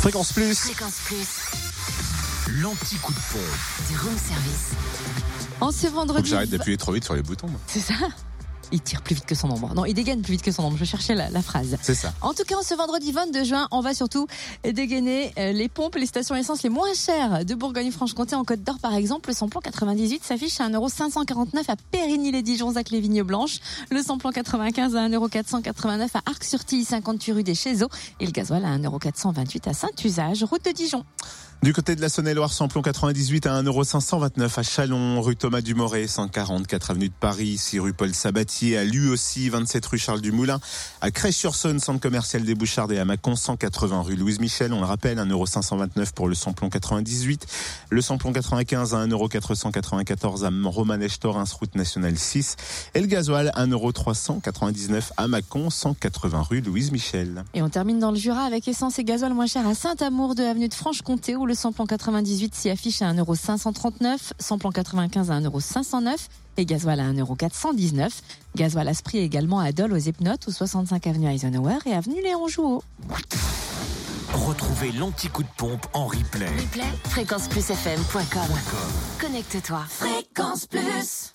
Fréquence Plus. Fréquence Plus, L'anti-coup de pompe. du room service. En ce Faut que vendredi. j'arrête d'appuyer trop vite sur les boutons. moi. C'est ça Il tire plus vite que son ombre. Non, il dégaine plus vite que son ombre. Je cherchais la, la phrase. C'est ça. En tout cas, en ce vendredi 22 juin, on va surtout dégainer euh, les pompes, les stations essence les moins chères de Bourgogne-Franche-Comté. En Côte d'Or, par exemple, le samplon 98 s'affiche à 1,549€ à Périgny-les-Dijon, à Clévigne-Blanche. Le samplon 95 à 1,489€ à Arc-sur-Tille, 58 rue des Chézeaux. Et le gasoil à 1,428€ à Saint-Usage, route de Dijon. Du côté de la Saône-et-Loire, samplon 98 à 1,529€ à Chalon, rue Thomas Dumoré, 144 avenue de Paris, 6 rue Paul Sabatier, à lui aussi, 27 rue Charles Dumoulin, à Crèche-sur-Saône, centre commercial des Bouchards et à Mâcon, 180 rue Louise Michel, on le rappelle, 1,529€ pour le samplon 98, le samplon 95 à 1,494€ à Romanèche-Torins, route nationale 6, et le gasoil 1,399€ à Mâcon, 180 rue Louise Michel. Et on termine dans le Jura avec essence et gasoil moins cher à Saint-Amour de avenue de Franche-Comté où le samplon 98 s'y affiche à 1,539€, samplon 95 à 1,509€ et gasoil à 1,419€. Gasoil Asprit également à Dole aux Epnotes ou 65 avenue Eisenhower et avenue Léon Jouot. Retrouvez l'anti-coup de pompe en replay. Replay, fréquenceplusfm.com. Connecte-toi. Fréquence Plus.